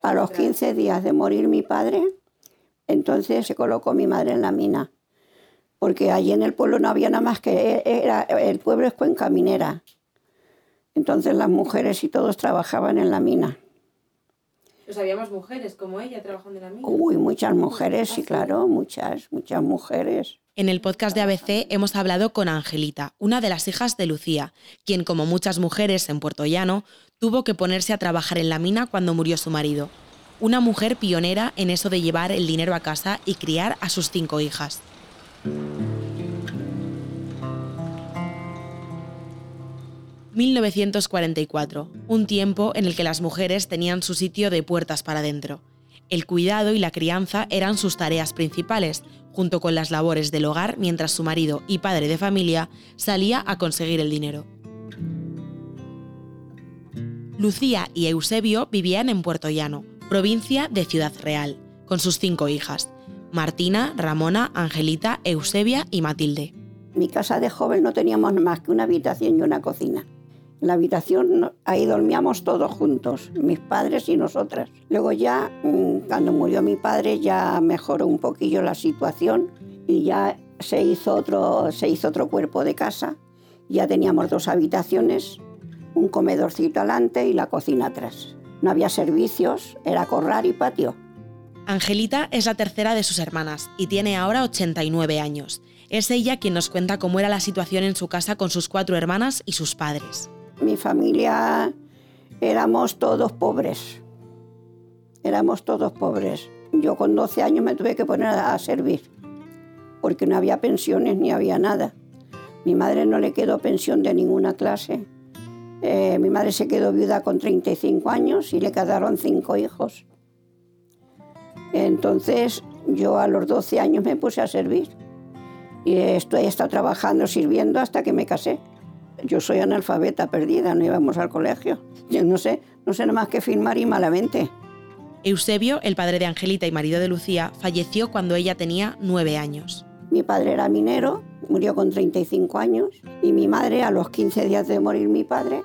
A los 15 días de morir mi padre, entonces se colocó mi madre en la mina. Porque allí en el pueblo no había nada más que era, el pueblo es Cuenca Minera. Entonces las mujeres y todos trabajaban en la mina. Pues había más mujeres como ella trabajando en la mina. Uy, muchas mujeres, sí, claro, muchas, muchas mujeres. En el podcast de ABC hemos hablado con Angelita, una de las hijas de Lucía, quien, como muchas mujeres en Puerto Llano, tuvo que ponerse a trabajar en la mina cuando murió su marido. Una mujer pionera en eso de llevar el dinero a casa y criar a sus cinco hijas. 1944, un tiempo en el que las mujeres tenían su sitio de puertas para adentro. El cuidado y la crianza eran sus tareas principales, junto con las labores del hogar mientras su marido y padre de familia salía a conseguir el dinero. Lucía y Eusebio vivían en Puerto Llano, provincia de Ciudad Real, con sus cinco hijas, Martina, Ramona, Angelita, Eusebia y Matilde. En mi casa de joven no teníamos más que una habitación y una cocina. La habitación ahí dormíamos todos juntos, mis padres y nosotras. Luego ya, mm, cuando murió mi padre, ya mejoró un poquillo la situación y ya se hizo otro, se hizo otro cuerpo de casa. Ya teníamos dos habitaciones, un comedorcito adelante y la cocina atrás. No había servicios, era corral y patio. Angelita es la tercera de sus hermanas y tiene ahora 89 años. Es ella quien nos cuenta cómo era la situación en su casa con sus cuatro hermanas y sus padres. Mi familia éramos todos pobres. Éramos todos pobres. Yo con 12 años me tuve que poner a servir, porque no había pensiones ni había nada. Mi madre no le quedó pensión de ninguna clase. Eh, mi madre se quedó viuda con 35 años y le quedaron cinco hijos. Entonces yo a los 12 años me puse a servir y estoy, estado trabajando, sirviendo hasta que me casé. Yo soy analfabeta perdida, no íbamos al colegio. Yo no sé, no sé nada más que filmar y malamente. Eusebio, el padre de Angelita y marido de Lucía, falleció cuando ella tenía nueve años. Mi padre era minero, murió con 35 años, y mi madre, a los 15 días de morir mi padre,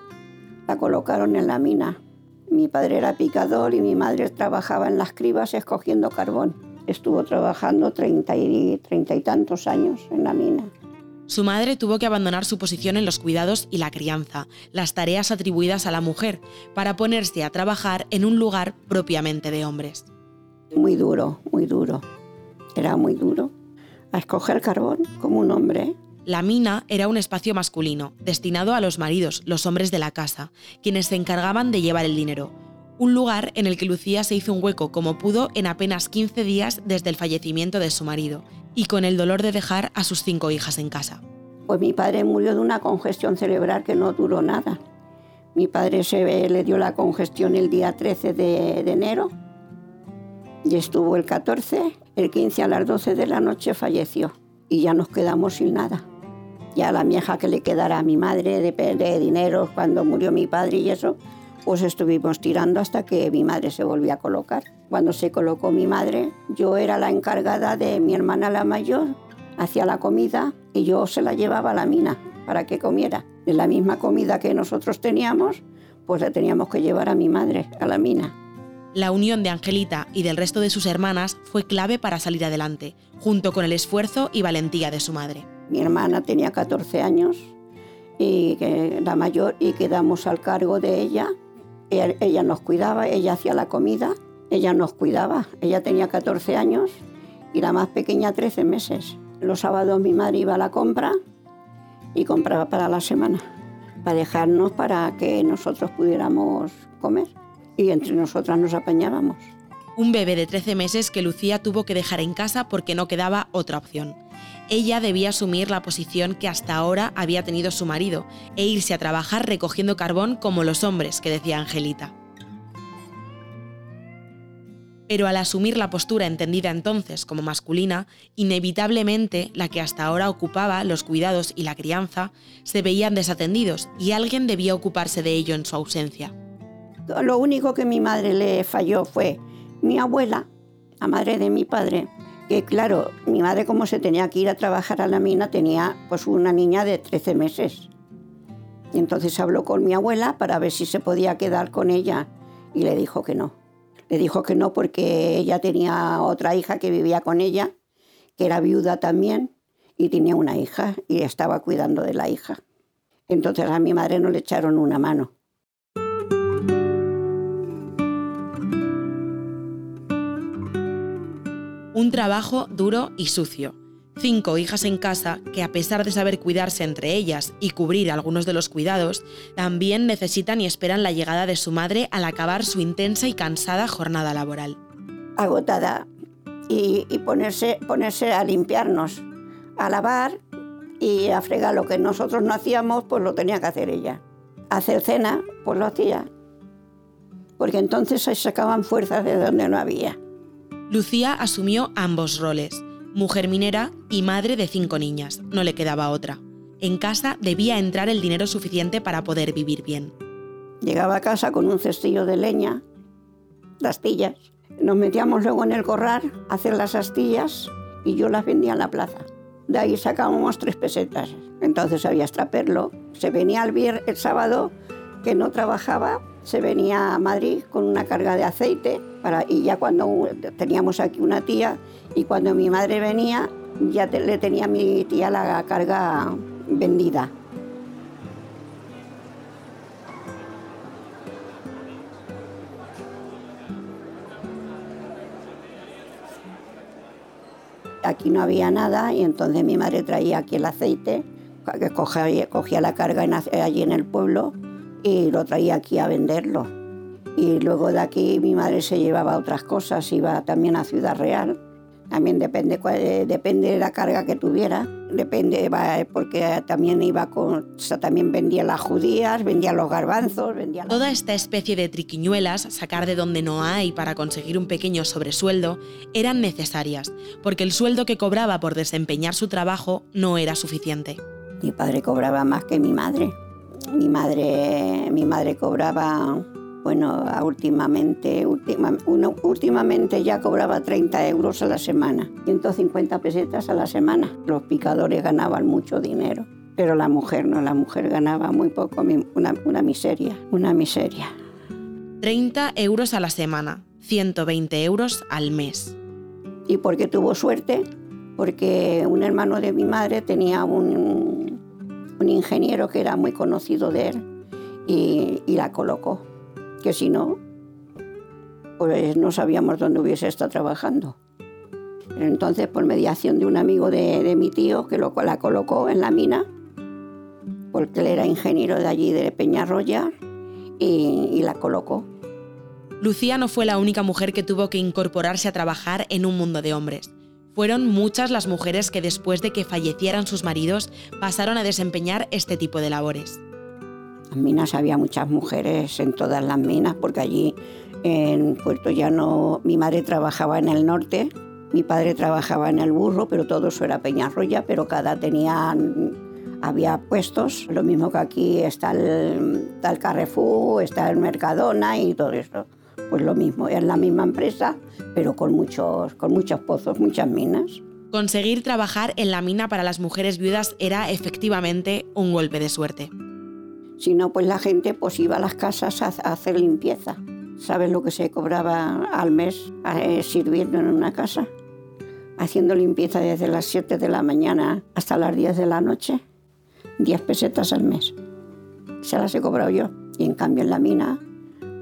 la colocaron en la mina. Mi padre era picador y mi madre trabajaba en las cribas escogiendo carbón. Estuvo trabajando treinta y, treinta y tantos años en la mina. Su madre tuvo que abandonar su posición en los cuidados y la crianza, las tareas atribuidas a la mujer, para ponerse a trabajar en un lugar propiamente de hombres. Muy duro, muy duro. Era muy duro. A escoger carbón como un hombre. La mina era un espacio masculino, destinado a los maridos, los hombres de la casa, quienes se encargaban de llevar el dinero. Un lugar en el que Lucía se hizo un hueco como pudo en apenas 15 días desde el fallecimiento de su marido, y con el dolor de dejar a sus cinco hijas en casa. Pues mi padre murió de una congestión cerebral que no duró nada. Mi padre se le dio la congestión el día 13 de, enero y estuvo el 14, el 15 a las 12 de la noche falleció y ya nos quedamos sin nada. Ya la vieja que le quedara a mi madre de, de dinero cuando murió mi padre y eso, pues estuvimos tirando hasta que mi madre se volvió a colocar. Cuando se colocó mi madre, yo era la encargada de mi hermana la mayor, hacía la comida y yo se la llevaba a la mina para que comiera. De la misma comida que nosotros teníamos, pues la teníamos que llevar a mi madre, a la mina. La unión de Angelita y del resto de sus hermanas fue clave para salir adelante, junto con el esfuerzo y valentía de su madre. Mi hermana tenía 14 años y la mayor y quedamos al cargo de ella. Ella nos cuidaba, ella hacía la comida ella nos cuidaba. Ella tenía 14 años y la más pequeña 13 meses. Los sábados mi madre iba a la compra y compraba para la semana, para dejarnos para que nosotros pudiéramos comer. Y entre nosotras nos apañábamos. Un bebé de 13 meses que Lucía tuvo que dejar en casa porque no quedaba otra opción. Ella debía asumir la posición que hasta ahora había tenido su marido e irse a trabajar recogiendo carbón como los hombres, que decía Angelita. Pero al asumir la postura entendida entonces como masculina, inevitablemente la que hasta ahora ocupaba los cuidados y la crianza se veían desatendidos y alguien debía ocuparse de ello en su ausencia. Lo único que mi madre le falló fue mi abuela, la madre de mi padre, que claro, mi madre como se tenía que ir a trabajar a la mina tenía pues una niña de 13 meses. Y entonces habló con mi abuela para ver si se podía quedar con ella y le dijo que no Le dijo que no porque ella tenía otra hija que vivía con ella, que era viuda también, y tenía una hija y estaba cuidando de la hija. Entonces a mi madre no le echaron una mano. Un trabajo duro y sucio. Cinco hijas en casa que a pesar de saber cuidarse entre ellas y cubrir algunos de los cuidados, también necesitan y esperan la llegada de su madre al acabar su intensa y cansada jornada laboral. Agotada y, ponerse, ponerse a limpiarnos, a lavar y a fregar lo que nosotros no hacíamos, pues lo tenía que hacer ella. Hacer cena, pues lo hacía. Porque entonces se sacaban fuerzas de donde no había. Lucía asumió ambos roles mujer minera y madre de cinco niñas, no le quedaba otra. En casa debía entrar el dinero suficiente para poder vivir bien. Llegaba a casa con un cestillo de leña, las astillas. Nos metíamos luego en el corral a hacer las astillas y yo las vendía en la plaza. De ahí sacábamos tres pesetas. Entonces había extraperlo. Se venía el, el sábado que no trabajaba, se venía a Madrid con una carga de aceite para, y ya cuando teníamos aquí una tía y cuando mi madre venía ya le tenía a mi tía la carga vendida. Aquí no había nada y entonces mi madre traía aquí el aceite, que cogía, cogía la carga allí en el pueblo y lo traía aquí a venderlo. Y luego de aquí mi madre se llevaba otras cosas, iba también a Ciudad Real. También depende, eh, depende de la carga que tuviera, depende, porque también iba con, también vendía las judías, vendía los garbanzos, vendía... Toda esta especie de triquiñuelas, sacar de donde no hay para conseguir un pequeño sobresueldo, eran necesarias, porque el sueldo que cobraba por desempeñar su trabajo no era suficiente. Mi padre cobraba más que mi madre. Mi madre, mi madre cobraba, bueno, últimamente, últimamente ya cobraba 30 euros a la semana, 150 pesetas a la semana. Los picadores ganaban mucho dinero, pero la mujer no, la mujer ganaba muy poco, una, una miseria, una miseria. 30 euros a la semana, 120 euros al mes. ¿Y porque tuvo suerte? Porque un hermano de mi madre tenía un, un ingeniero que era muy conocido de él y, la colocó, que si no, pues no sabíamos dónde hubiese estado trabajando. Entonces, por mediación de un amigo de, mi tío, que lo, la colocó en la mina, porque él era ingeniero de allí, de Peñarroya, y, y la colocó. Lucía no fue la única mujer que tuvo que incorporarse a trabajar en un mundo de hombres. Fueron muchas las mujeres que después de que fallecieran sus maridos pasaron a desempeñar este tipo de labores. En minas había muchas mujeres en todas las minas, porque allí en Puerto Llano mi madre trabajaba en el norte, mi padre trabajaba en el burro, pero todo eso era Peñarroya, pero cada tenía había puestos, lo mismo que aquí está el, está el Carrefour, está el Mercadona y todo eso pues lo mismo, es la misma empresa, pero con muchos, con muchos pozos, muchas minas. Conseguir trabajar en la mina para las mujeres viudas era efectivamente un golpe de suerte. Si no, pues la gente pues iba a las casas a, hacer limpieza. ¿Sabes lo que se cobraba al mes eh, sirviendo en una casa? Haciendo limpieza desde las 7 de la mañana hasta las 10 de la noche. 10 pesetas al mes. Se las he cobrado yo. Y en cambio en la mina,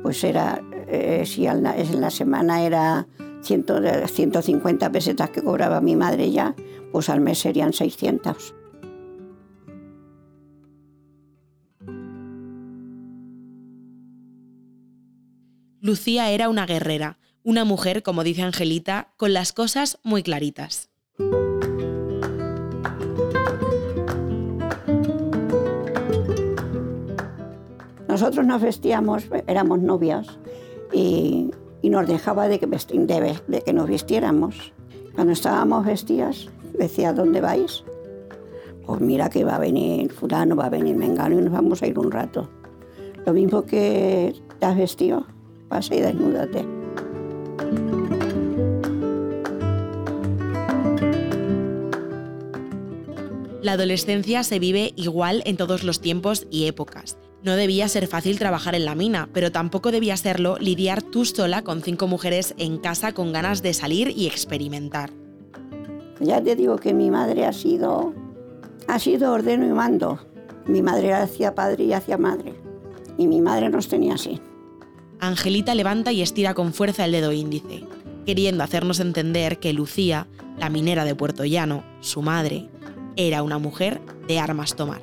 pues era eh, si en la semana era 150 pesetas que cobraba mi madre ya, pues al mes serían 600. Lucía era una guerrera, una mujer, como dice Angelita, con las cosas muy claritas. Nosotros nos vestíamos, éramos novias, y, nos dejaba de que, de, nos vistiéramos. Cuando estábamos vestidas, decía, ¿dónde vais? Pues mira que va a venir fulano, va a venir mengano y nos vamos a ir un rato. Lo mismo que te has vestido, pasa y desnúdate. La adolescencia se vive igual en todos los tiempos y épocas. No debía ser fácil trabajar en la mina, pero tampoco debía serlo lidiar tú sola con cinco mujeres en casa con ganas de salir y experimentar. Ya te digo que mi madre ha sido, ha sido ordeno y mando. Mi madre hacía padre y hacía madre. Y mi madre nos tenía así. Angelita levanta y estira con fuerza el dedo índice, queriendo hacernos entender que Lucía, la minera de Puerto Llano, su madre, era una mujer de armas tomar.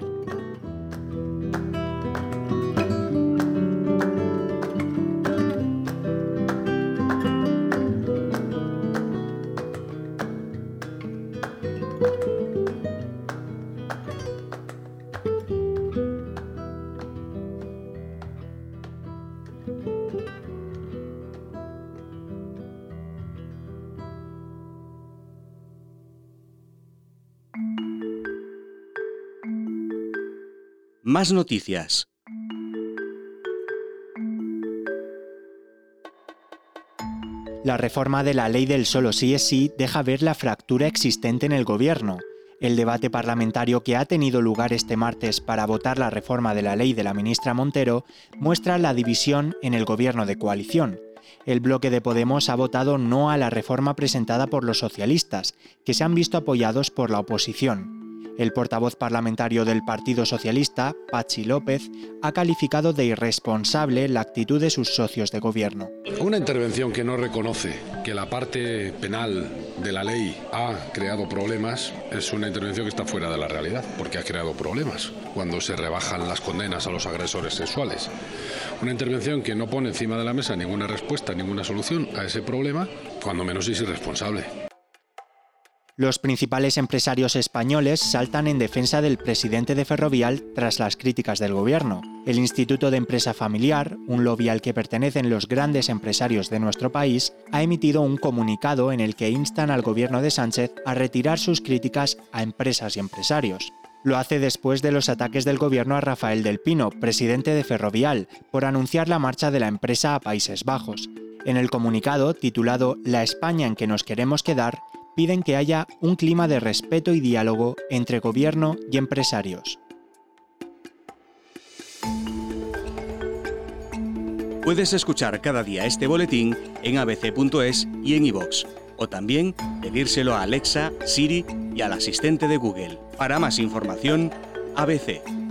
Más noticias. La reforma de la ley del solo sí es sí deja ver la fractura existente en el gobierno. El debate parlamentario que ha tenido lugar este martes para votar la reforma de la ley de la ministra Montero muestra la división en el gobierno de coalición. El bloque de Podemos ha votado no a la reforma presentada por los socialistas, que se han visto apoyados por la oposición. El portavoz parlamentario del Partido Socialista, Pachi López, ha calificado de irresponsable la actitud de sus socios de gobierno. Una intervención que no reconoce que la parte penal de la ley ha creado problemas es una intervención que está fuera de la realidad, porque ha creado problemas cuando se rebajan las condenas a los agresores sexuales. Una intervención que no pone encima de la mesa ninguna respuesta, ninguna solución a ese problema, cuando menos es irresponsable. Los principales empresarios españoles saltan en defensa del presidente de Ferrovial tras las críticas del gobierno. El Instituto de Empresa Familiar, un lobby al que pertenecen los grandes empresarios de nuestro país, ha emitido un comunicado en el que instan al gobierno de Sánchez a retirar sus críticas a empresas y empresarios. Lo hace después de los ataques del gobierno a Rafael del Pino, presidente de Ferrovial, por anunciar la marcha de la empresa a Países Bajos. En el comunicado, titulado La España en que nos queremos quedar, piden que haya un clima de respeto y diálogo entre gobierno y empresarios. Puedes escuchar cada día este boletín en abc.es y en iVoox, o también pedírselo a Alexa, Siri y al asistente de Google. Para más información, ABC